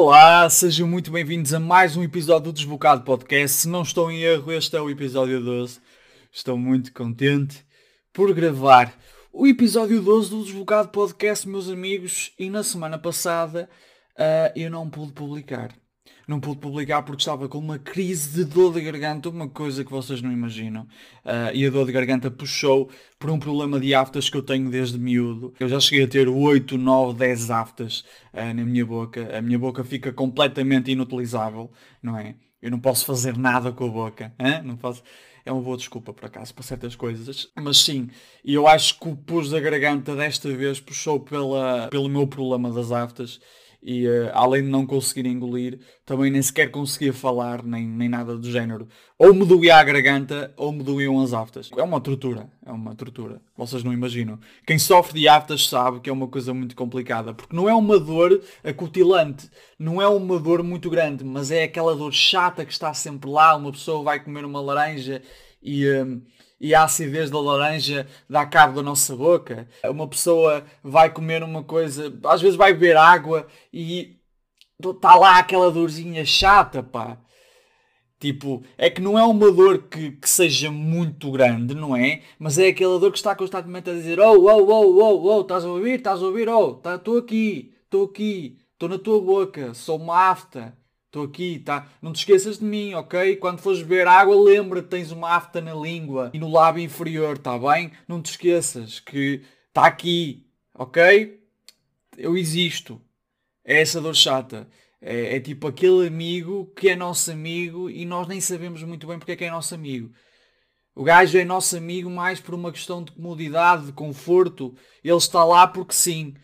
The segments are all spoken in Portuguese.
Olá, sejam muito bem-vindos a mais um episódio do Desbocado Podcast. Se não estou em erro, este é o episódio 12. Estou muito contente por gravar o episódio 12 do Desbocado Podcast, meus amigos, e na semana passada uh, eu não pude publicar. Não pude publicar porque estava com uma crise de dor de garganta, uma coisa que vocês não imaginam. Uh, e a dor de garganta puxou por um problema de aftas que eu tenho desde miúdo. Eu já cheguei a ter 8, 9, 10 aftas uh, na minha boca. A minha boca fica completamente inutilizável, não é? Eu não posso fazer nada com a boca. Hein? Não posso é uma boa desculpa por acaso para certas coisas. Mas sim, e eu acho que o pus da garganta desta vez puxou pela, pelo meu problema das aftas e uh, além de não conseguir engolir, também nem sequer conseguia falar, nem, nem nada do género. Ou me doía a garganta, ou me doíam as aftas. É uma tortura, é uma tortura. Vocês não imaginam. Quem sofre de aftas sabe que é uma coisa muito complicada, porque não é uma dor acutilante, não é uma dor muito grande, mas é aquela dor chata que está sempre lá, uma pessoa vai comer uma laranja e... Uh, e a acidez da laranja dá cabo da nossa boca. Uma pessoa vai comer uma coisa, às vezes vai beber água e está lá aquela dorzinha chata, pá. Tipo, é que não é uma dor que, que seja muito grande, não é? Mas é aquela dor que está constantemente a dizer Oh, oh, oh, oh, oh, estás a ouvir? Estás a ouvir? Oh, estou tá, aqui, estou aqui, estou na tua boca, sou uma afta. Estou aqui, tá? Não te esqueças de mim, ok? Quando fores beber água, lembra que tens uma afta na língua e no lábio inferior, tá bem? Não te esqueças que está aqui, ok? Eu existo. É essa dor chata. É, é, tipo aquele amigo que é nosso amigo e nós nem sabemos muito bem porque é que é nosso amigo. O gajo é nosso amigo mais por uma questão de comodidade, de conforto. Ele está lá porque sim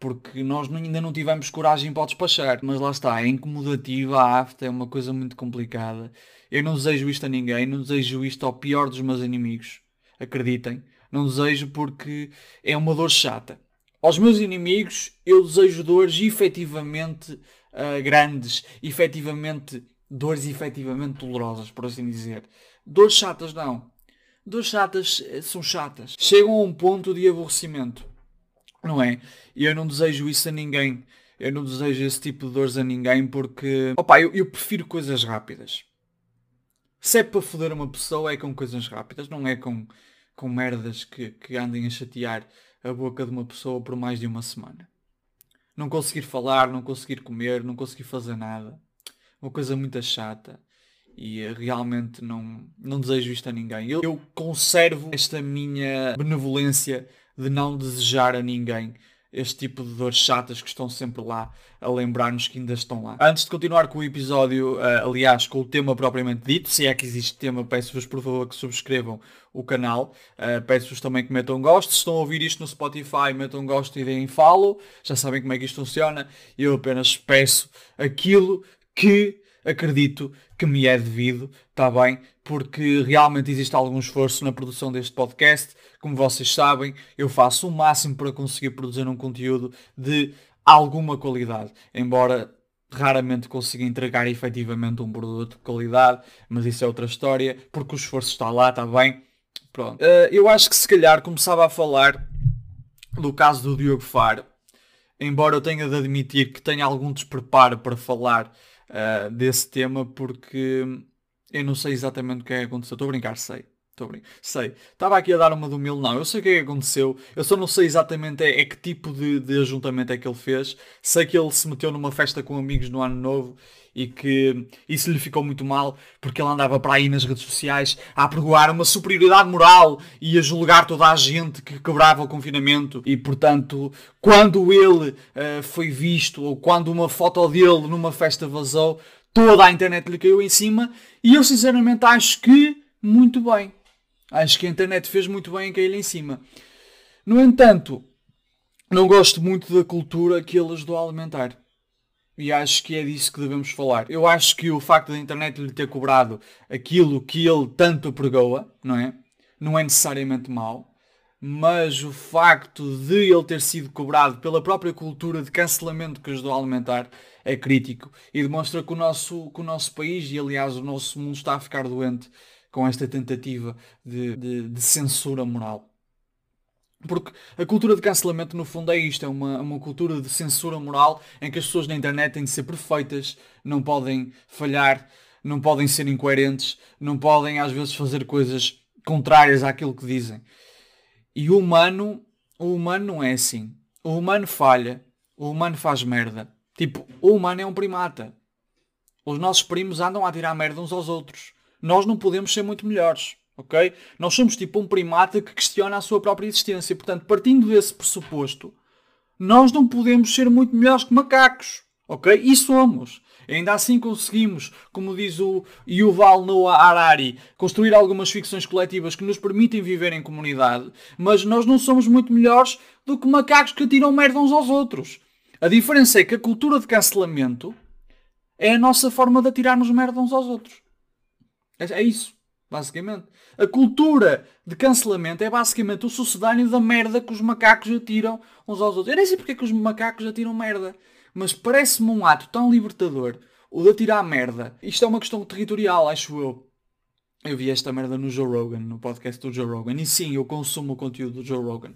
porque nós ainda não tivemos coragem para o despachar. Mas lá está, é incomodativa, a afta é uma coisa muito complicada. Eu não desejo isto a ninguém, não desejo isto ao pior dos meus inimigos. Acreditem. Não desejo porque é uma dor chata. Aos meus inimigos eu desejo dores efetivamente uh, grandes, efetivamente dores efetivamente dolorosas, por assim dizer. Dores chatas não. Dores chatas eh, são chatas. Chegam a um ponto de aborrecimento. Não é? E eu não desejo isso a ninguém. Eu não desejo esse tipo de dores a ninguém porque. Opa, eu, eu prefiro coisas rápidas. Se é para foder uma pessoa é com coisas rápidas, não é com, com merdas que, que andem a chatear a boca de uma pessoa por mais de uma semana. Não conseguir falar, não conseguir comer, não conseguir fazer nada. Uma coisa muito chata. E eh, realmente não, não desejo isto a ninguém. Eu, eu conservo esta minha benevolência de não desejar a ninguém este tipo de dores chatas que estão sempre lá a lembrar-nos que ainda estão lá. Antes de continuar com o episódio, uh, aliás, com o tema propriamente dito, se é que existe tema, peço-vos por favor que subscrevam o canal. Uh, peço-vos também que metam gosto. Se estão a ouvir isto no Spotify, metam gosto e deem follow. Já sabem como é que isto funciona. Eu apenas peço aquilo que acredito que me é devido, está bem? Porque realmente existe algum esforço na produção deste podcast. Como vocês sabem, eu faço o máximo para conseguir produzir um conteúdo de alguma qualidade. Embora raramente consiga entregar efetivamente um produto de qualidade, mas isso é outra história, porque o esforço está lá, está bem? Pronto. Uh, eu acho que se calhar começava a falar do caso do Diogo Faro, embora eu tenha de admitir que tenha algum despreparo para falar uh, desse tema porque eu não sei exatamente o que é que aconteceu. Estou a brincar, sei. Estou a brincar. Sei. Estava aqui a dar uma do mil, não. Eu sei o que é que aconteceu. Eu só não sei exatamente é, é que tipo de, de ajuntamento é que ele fez. Sei que ele se meteu numa festa com amigos no ano novo e que isso lhe ficou muito mal porque ele andava para aí nas redes sociais a apregoar uma superioridade moral e a julgar toda a gente que quebrava o confinamento e portanto quando ele uh, foi visto ou quando uma foto dele numa festa vazou toda a internet lhe caiu em cima e eu sinceramente acho que muito bem acho que a internet fez muito bem em cair em cima no entanto não gosto muito da cultura que ele ajudou a alimentar e acho que é disso que devemos falar. Eu acho que o facto da internet lhe ter cobrado aquilo que ele tanto pregoa, não é? Não é necessariamente mau, mas o facto de ele ter sido cobrado pela própria cultura de cancelamento que ajudou a alimentar é crítico e demonstra que o nosso, que o nosso país e aliás o nosso mundo está a ficar doente com esta tentativa de, de, de censura moral. Porque a cultura de cancelamento, no fundo, é isto: é uma, uma cultura de censura moral em que as pessoas na internet têm de ser perfeitas, não podem falhar, não podem ser incoerentes, não podem às vezes fazer coisas contrárias àquilo que dizem. E o humano, o humano não é assim. O humano falha, o humano faz merda. Tipo, o humano é um primata. Os nossos primos andam a tirar merda uns aos outros. Nós não podemos ser muito melhores ok? Nós somos tipo um primata que questiona a sua própria existência. Portanto, partindo desse pressuposto, nós não podemos ser muito melhores que macacos, ok? E somos. Ainda assim conseguimos, como diz o Yuval Noah Harari, construir algumas ficções coletivas que nos permitem viver em comunidade, mas nós não somos muito melhores do que macacos que atiram merda uns aos outros. A diferença é que a cultura de cancelamento é a nossa forma de atirarmos merda uns aos outros. É, é isso basicamente. A cultura de cancelamento é basicamente o sucedâneo da merda que os macacos atiram uns aos outros. Eu nem sei porque é que os macacos atiram merda, mas parece-me um ato tão libertador o de atirar merda. Isto é uma questão territorial, acho eu. Eu vi esta merda no Joe Rogan, no podcast do Joe Rogan. E sim, eu consumo o conteúdo do Joe Rogan.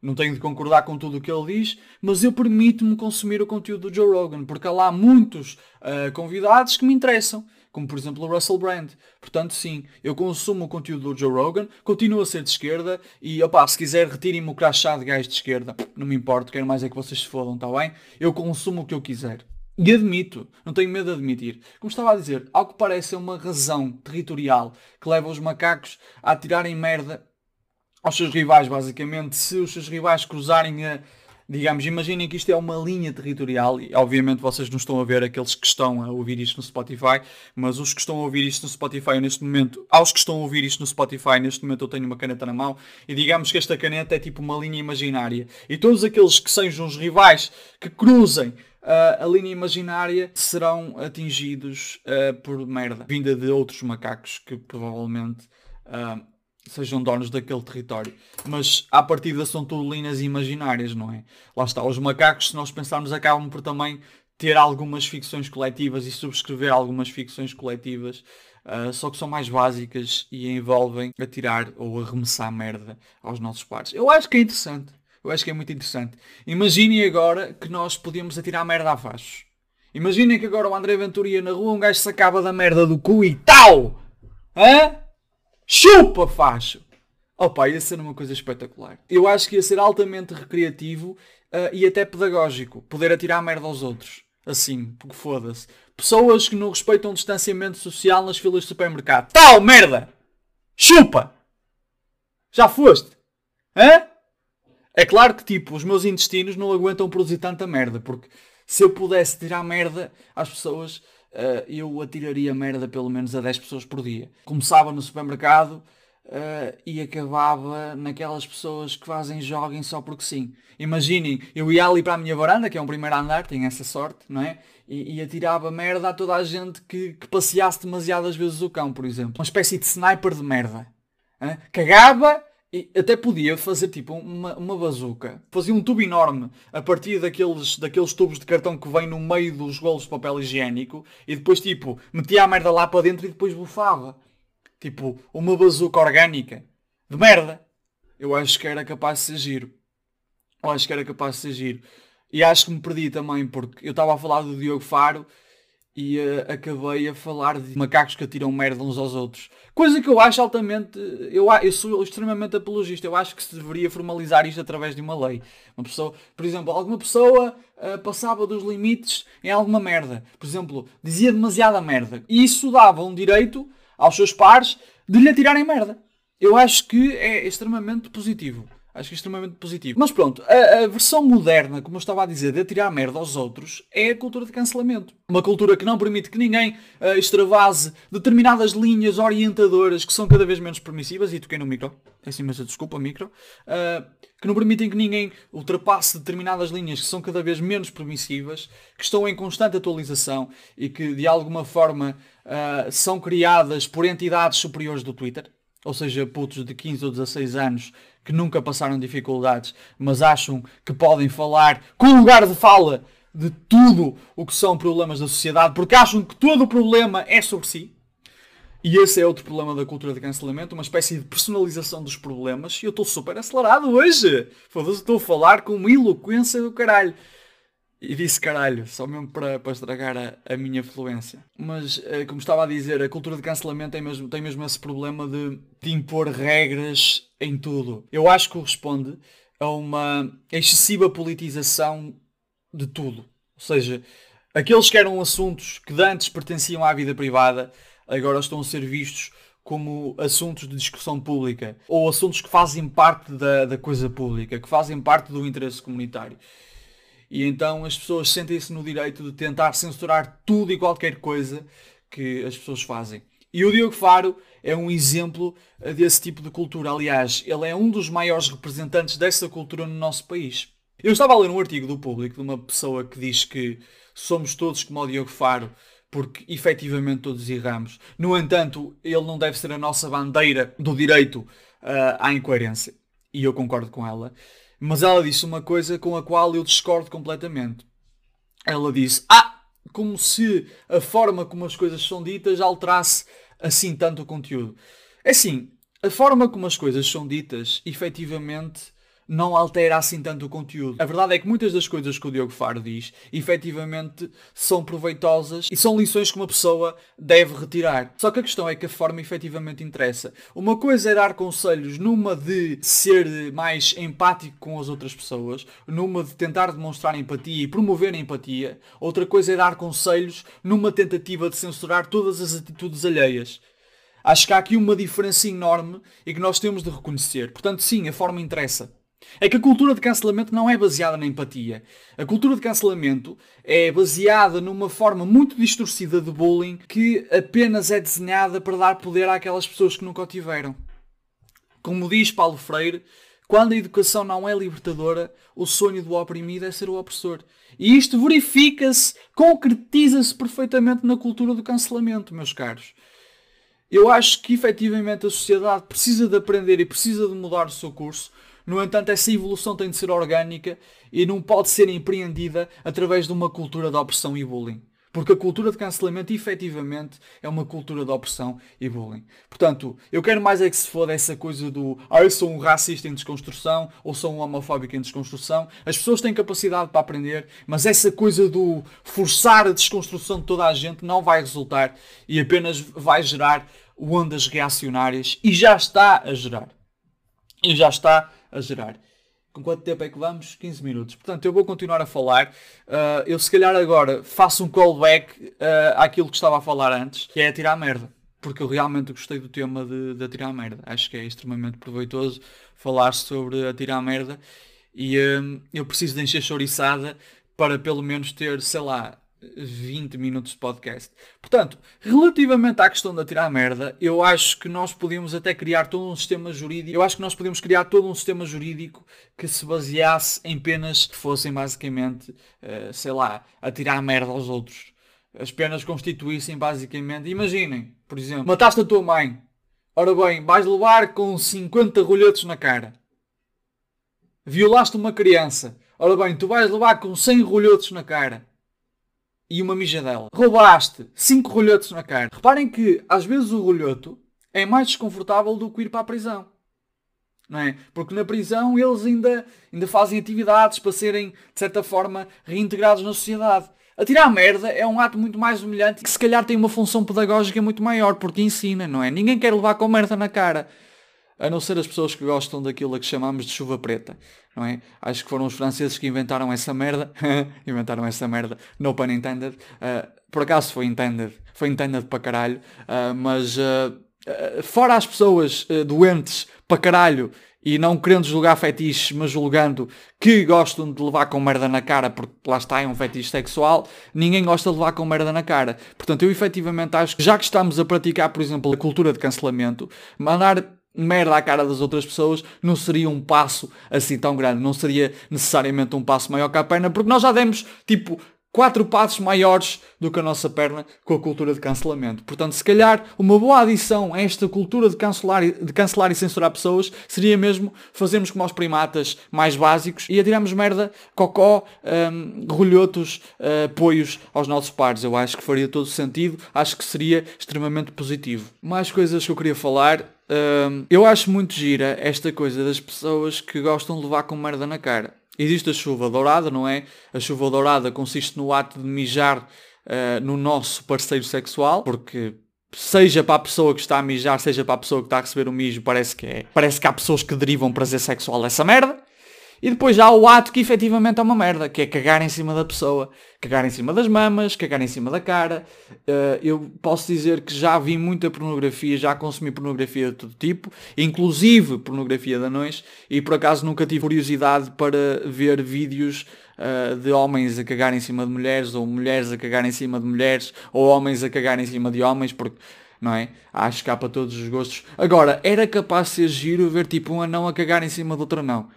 Não tenho de concordar com tudo o que ele diz, mas eu permito-me consumir o conteúdo do Joe Rogan, porque há lá muitos uh, convidados que me interessam como por exemplo o Russell Brand. Portanto, sim, eu consumo o conteúdo do Joe Rogan, continuo a ser de esquerda e, opá, se quiser retirem-me o crachá de gajo de esquerda, não me importa, quero mais é que vocês se fodam, está bem? Eu consumo o que eu quiser. E admito, não tenho medo de admitir. Como estava a dizer, ao que parece é uma razão territorial que leva os macacos a tirarem merda aos seus rivais, basicamente. Se os seus rivais cruzarem a digamos, imaginem que isto é uma linha territorial e obviamente vocês não estão a ver aqueles que estão a ouvir isto no Spotify, mas os que estão a ouvir isto no Spotify neste momento, aos que estão a ouvir isto no Spotify neste momento eu tenho uma caneta na mão e digamos que esta caneta é tipo uma linha imaginária. E todos aqueles que sejam os rivais que cruzem Uh, a linha imaginária serão atingidos uh, por merda. Vinda de outros macacos que provavelmente uh, sejam donos daquele território. Mas à partida são tudo linhas imaginárias, não é? Lá está, os macacos, se nós pensarmos, acabam por também ter algumas ficções coletivas e subscrever algumas ficções coletivas, uh, só que são mais básicas e envolvem atirar ou arremessar merda aos nossos pares. Eu acho que é interessante. Eu acho que é muito interessante. Imaginem agora que nós podíamos atirar merda a fachos. Imaginem que agora o André Ventura na rua, um gajo sacava da merda do cu e tal! Hã? Chupa, facho! Opa, ia ser uma coisa espetacular. Eu acho que ia ser altamente recreativo uh, e até pedagógico. Poder atirar merda aos outros. Assim, porque foda-se. Pessoas que não respeitam o distanciamento social nas filas de supermercado. Tal merda! Chupa! Já foste? Hã? É claro que, tipo, os meus intestinos não aguentam produzir tanta merda. Porque se eu pudesse tirar merda às pessoas, uh, eu atiraria merda pelo menos a 10 pessoas por dia. Começava no supermercado uh, e acabava naquelas pessoas que fazem jogging só porque sim. Imaginem, eu ia ali para a minha varanda, que é um primeiro andar, tenho essa sorte, não é? E, e atirava merda a toda a gente que, que passeasse demasiadas vezes o cão, por exemplo. Uma espécie de sniper de merda. Cagava e até podia fazer tipo uma, uma bazuca. Fazia um tubo enorme a partir daqueles, daqueles tubos de cartão que vem no meio dos rolos de papel higiênico e depois tipo metia a merda lá para dentro e depois bufava. Tipo uma bazuca orgânica. De merda. Eu acho que era capaz de ser giro. Eu acho que era capaz de ser giro. E acho que me perdi também porque eu estava a falar do Diogo Faro e uh, acabei a falar de macacos que atiram merda uns aos outros. Coisa que eu acho altamente. Eu, eu sou extremamente apologista. Eu acho que se deveria formalizar isto através de uma lei. Uma pessoa, por exemplo, alguma pessoa uh, passava dos limites em alguma merda. Por exemplo, dizia demasiada merda. E isso dava um direito aos seus pares de lhe atirarem merda. Eu acho que é extremamente positivo. Acho que é extremamente positivo. Mas pronto, a, a, versão moderna, como eu estava a dizer, de atirar merda aos outros, é a cultura de cancelamento. Uma cultura que não permite que ninguém uh, extravase determinadas linhas orientadoras que são cada vez menos permissivas, e toquei no micro, assim, mas desculpa, micro, uh, que não permitem que ninguém ultrapasse determinadas linhas que são cada vez menos permissivas, que estão em constante atualização e que de alguma forma uh, são criadas por entidades superiores do Twitter, ou seja, putos de 15 ou 16 anos que nunca passaram dificuldades, mas acham que podem falar com lugar de fala de tudo o que são problemas da sociedade, porque acham que todo o problema é sobre si. E esse é outro problema da cultura de cancelamento, uma espécie de personalização dos problemas. E eu estou super acelerado hoje. Foda-se, estou a falar com uma eloquência do caralho. E disse caralho, só mesmo para, para estragar a, a minha fluência. Mas, eh, como estava a dizer, a cultura de cancelamento tem mesmo, tem mesmo esse problema de, de impor regras em tudo. Eu acho que corresponde a uma excessiva politização de tudo. Ou seja, aqueles que eram assuntos que antes pertenciam à vida privada agora estão a ser vistos como assuntos de discussão pública ou assuntos que fazem parte da, da coisa pública, que fazem parte do interesse comunitário. E então as pessoas sentem-se no direito de tentar censurar tudo e qualquer coisa que as pessoas fazem. E o Diogo Faro é um exemplo eh, desse tipo de cultura. Aliás, ele é um dos maiores representantes dessa cultura no nosso país. Eu estava a ler um artigo do público de uma pessoa que diz que somos todos como o Diogo Faro, porque efetivamente todos erramos. No entanto, ele não deve ser a nossa bandeira do direito uh, à incoerência. E eu concordo com ela. Mas ela disse uma coisa com a qual eu discordo completamente. Ela disse: Ah, como se a forma como as coisas são ditas alterasse assim tanto o conteúdo. É assim, a forma como as coisas são ditas, efetivamente, não altera assim tanto o conteúdo. A verdade é que muitas das coisas que o Diogo Faro diz, efetivamente, são proveitosas e são lições que uma pessoa deve retirar. Só que a questão é que a forma efetivamente interessa. Uma coisa é dar conselhos numa de ser mais empático com as outras pessoas, numa de tentar demonstrar empatia e promover a empatia. Outra coisa é dar conselhos numa tentativa de censurar todas as atitudes alheias. Acho que há aqui uma diferença enorme e que nós temos de reconhecer. Portanto, sim, a forma interessa. É que a cultura de cancelamento não é baseada na empatia. A cultura de cancelamento é baseada numa forma muito distorcida de bullying que apenas é desenhada para dar poder àquelas pessoas que nunca o tiveram. Como diz Paulo Freire, quando a educação não é libertadora, o sonho do oprimido é ser o opressor. E isto verifica-se, concretiza-se perfeitamente na cultura do cancelamento, meus caros. Eu acho que efetivamente a sociedade precisa de aprender e precisa de mudar o seu curso no entanto, essa evolução tem de ser orgânica e não pode ser empreendida através de uma cultura de opressão e bullying. Porque a cultura de cancelamento, efetivamente, é uma cultura de opressão e bullying. Portanto, eu quero mais é que se foda essa coisa do ah, eu sou um racista em desconstrução ou sou um homofóbico em desconstrução. As pessoas têm capacidade para aprender, mas essa coisa do forçar a desconstrução de toda a gente não vai resultar e apenas vai gerar ondas reacionárias e já está a gerar. E já está a gerar. Com quanto tempo é que vamos? 15 minutos. Portanto, eu vou continuar a falar. Uh, eu se calhar agora faço um callback uh, àquilo que estava a falar antes, que é a tirar merda. Porque eu realmente gostei do tema de, de tirar merda. Acho que é extremamente proveitoso falar sobre a tirar merda. E uh, eu preciso de encher chouriçada para pelo menos ter, sei lá, 20 minutos de podcast. Portanto, relativamente à questão da tirar merda, eu acho que nós podíamos até criar todo um sistema jurídico. Eu acho que nós podíamos criar todo um sistema jurídico que se baseasse em penas que fossem basicamente, uh, sei lá, a tirar merda aos outros. As penas constituíssem basicamente, imaginem, por exemplo, mataste a tua mãe. Ora bem, vais levar com 50 rolhetos na cara. Violaste uma criança. Ora bem, tu vais levar com 100 rolhetos na cara e uma mijadela. Roubaste 5 rolhotos na cara. Reparem que às vezes o rolhoto é mais desconfortável do que ir para a prisão. Não é? Porque na prisão eles ainda, ainda fazem atividades para serem, de certa forma, reintegrados na sociedade. Atirar merda é um ato muito mais humilhante que se calhar tem uma função pedagógica muito maior, porque ensina, não é? Ninguém quer levar com merda na cara a não ser as pessoas que gostam daquilo a que chamamos de chuva preta, não é? Acho que foram os franceses que inventaram essa merda, inventaram essa merda, no pun intended, uh, por acaso foi intended, foi intended para caralho, uh, mas uh, fora as pessoas doentes para caralho e não querendo julgar fetiches, mas julgando que gostam de levar com merda na cara, porque lá está, é um fetiche sexual, ninguém gosta de levar com merda na cara. Portanto, eu efetivamente acho que já que estamos a praticar, por exemplo, a cultura de cancelamento, mandar merda à cara das outras pessoas não seria um passo assim tão grande, não seria necessariamente um passo maior que a perna, porque nós já demos tipo quatro passos maiores do que a nossa perna com a cultura de cancelamento. Portanto, se calhar uma boa adição a esta cultura de cancelar, de cancelar e censurar pessoas seria mesmo fazermos como aos primatas mais básicos e atirarmos merda, cocó, um, rolhotos, uh, apoios aos nossos pares. Eu acho que faria todo sentido, acho que seria extremamente positivo. Mais coisas que eu queria falar. Eu acho muito gira esta coisa das pessoas que gostam de levar com merda na cara. Existe a chuva dourada, não é? A chuva dourada consiste no ato de mijar uh, no nosso parceiro sexual, porque seja para a pessoa que está a mijar, seja para a pessoa que está a receber o mijo, parece que é. Parece que há pessoas que derivam prazer sexual dessa merda. E depois já há o ato que efetivamente é uma merda, que é cagar em cima da pessoa. Cagar em cima das mamas, cagar em cima da cara. Uh, eu posso dizer que já vi muita pornografia, já consumi pornografia de todo tipo, inclusive pornografia de anões, e por acaso nunca tive curiosidade para ver vídeos uh, de homens a cagar em cima de mulheres, ou mulheres a cagar em cima de mulheres, ou homens a cagar em cima de homens, porque não é? Acho que há para todos os gostos. Agora, era capaz de ser giro ver tipo um anão a cagar em cima de outro anão.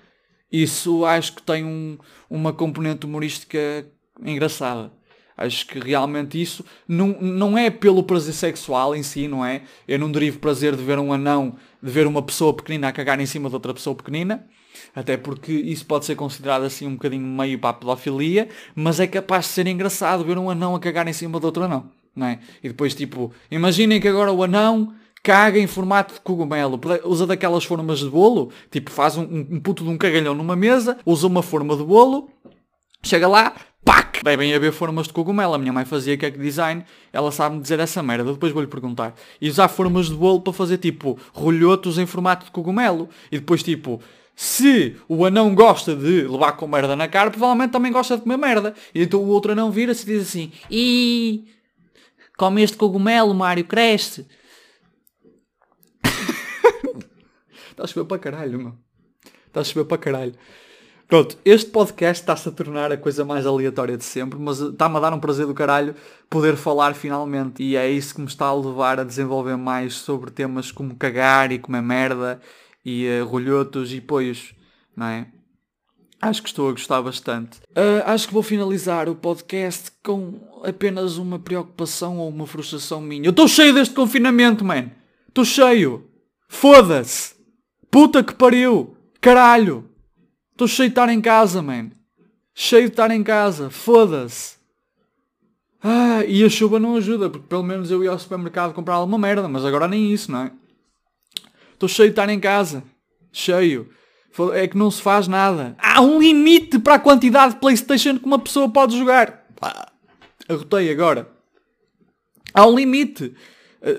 Isso acho que tem um, uma componente humorística engraçada. Acho que realmente isso não, não é pelo prazer sexual em si, não é? Eu não derivo prazer de ver um anão, de ver uma pessoa pequenina a cagar em cima de outra pessoa pequenina, até porque isso pode ser considerado assim um bocadinho meio para a pedofilia, mas é capaz de ser engraçado ver um anão a cagar em cima de outro anão, não é? E depois tipo, imaginem que agora o anão caga em formato de cogumelo, usa daquelas formas de bolo, tipo faz um, um puto de um cagalhão numa mesa, usa uma forma de bolo, chega lá, PAC! Devem haver formas de cogumelo. A minha mãe fazia cake design, ela sabe-me dizer essa merda, depois vou-lhe perguntar. E usar formas de bolo para fazer tipo rolhotos em formato de cogumelo. E depois tipo, se o anão gosta de levar com merda na cara, provavelmente também gosta de comer merda. E então o outro anão vira-se e diz assim, e come este cogumelo, Mário, cresce. Está a chover para caralho, meu. Está a chover para caralho. Pronto, este podcast está-se a tornar a coisa mais aleatória de sempre, mas está-me a dar um prazer do caralho poder falar finalmente. E é isso que me está a levar a desenvolver mais sobre temas como cagar e comer merda e uh, rolhotos e poios, não é? Acho que estou a gostar bastante. Uh, acho que vou finalizar o podcast com apenas uma preocupação ou uma frustração minha. Eu estou cheio deste confinamento, man. Estou cheio. Foda-se. Puta que pariu! Caralho! Estou cheio de estar em casa, man. Cheio de estar em casa. Foda-se. Ah, e a chuva não ajuda, porque pelo menos eu ia ao supermercado comprar alguma merda, mas agora nem isso, não é? Estou cheio de estar em casa. Cheio. É que não se faz nada. Há um limite para a quantidade de Playstation que uma pessoa pode jogar. Arrotei agora. Há um limite.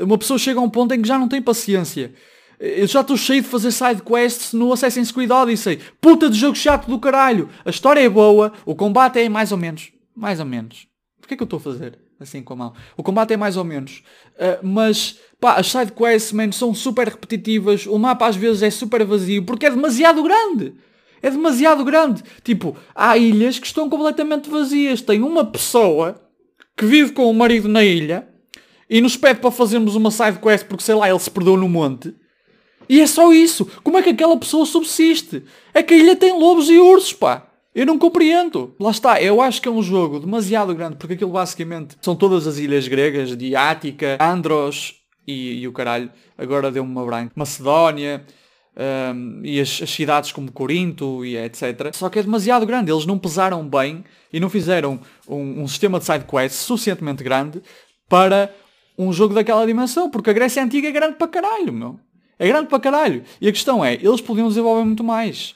Uma pessoa chega a um ponto em que já não tem paciência. Eu já estou cheio de fazer side quests no Assassin's Creed Odyssey. Puta de jogo chato do caralho. A história é boa, o combate é mais ou menos. Mais ou menos. Porquê é que eu estou a fazer assim com a mão? O combate é mais ou menos. Uh, mas, pá, as side quests, man, são super repetitivas. O mapa às vezes é super vazio porque é demasiado grande. É demasiado grande. Tipo, há ilhas que estão completamente vazias. Tem uma pessoa que vive com o marido na ilha e nos pede para fazermos uma side quest porque, sei lá, ele se perdeu no monte. E é só isso. Como é que aquela pessoa subsiste? É que a ilha tem lobos e ursos, pá. Eu não compreendo. Lá está, eu acho que é um jogo demasiado grande, porque aquilo basicamente são todas as ilhas gregas, de Ática, Andros e, e o caralho. Agora deu-me uma branca. Macedónia. Um, e as, as, cidades como Corinto e etc. Só que é demasiado grande. Eles não pesaram bem e não fizeram um, um sistema de side quests suficientemente grande para um jogo daquela dimensão. Porque a Grécia Antiga é grande para caralho, meu. É grande para caralho. E a questão é, eles podiam desenvolver muito mais.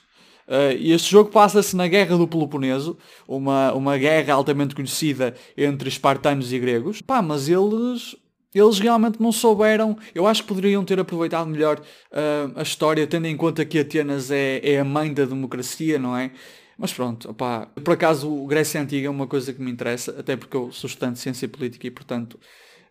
Uh, e este jogo passa-se na Guerra do Peloponeso, uma, uma guerra altamente conhecida entre espartanos e gregos. Pá, mas eles, eles realmente não souberam. Eu acho que poderiam ter aproveitado melhor uh, a história, tendo em conta que Atenas é, é a mãe da democracia, não é? Mas pronto, opá, por acaso Grécia Antiga é uma coisa que me interessa, até porque eu sou estudante de ciência política e portanto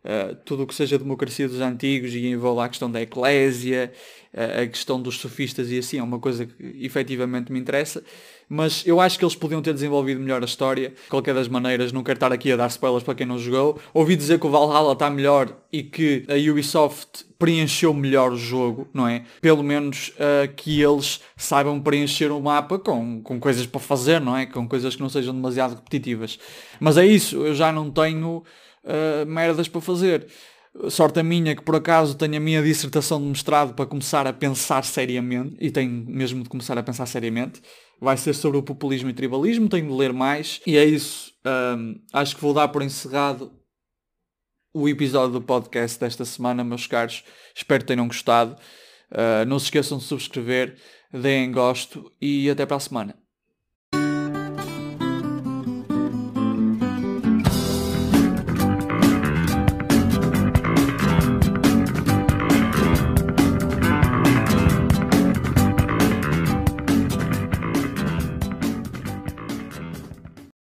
uh, tudo o que seja democracia dos antigos e envolve a questão da eclésia, uh, a questão dos sofistas e assim, é uma coisa que efetivamente me interessa. Mas eu acho que eles podiam ter desenvolvido melhor a história. De qualquer das maneiras, não quero estar aqui a dar spoilers para quem não jogou. Ouvi dizer que o Valhalla está melhor e que a Ubisoft preencheu melhor o jogo, não é? Pelo menos uh, que eles saibam preencher o mapa com, com coisas para fazer, não é? Com coisas que não sejam demasiado repetitivas. Mas é isso, eu já não tenho uh, merdas para fazer. Sorte a minha que por acaso tenho a minha dissertação de mestrado para começar a pensar seriamente, e tenho mesmo de começar a pensar seriamente. Vai ser sobre o populismo e tribalismo, tenho de ler mais, e é isso. Um, acho que vou dar por encerrado o episódio do podcast desta semana, meus caros. Espero que tenham gostado. Uh, não se esqueçam de subscrever, deem gosto e até para a semana.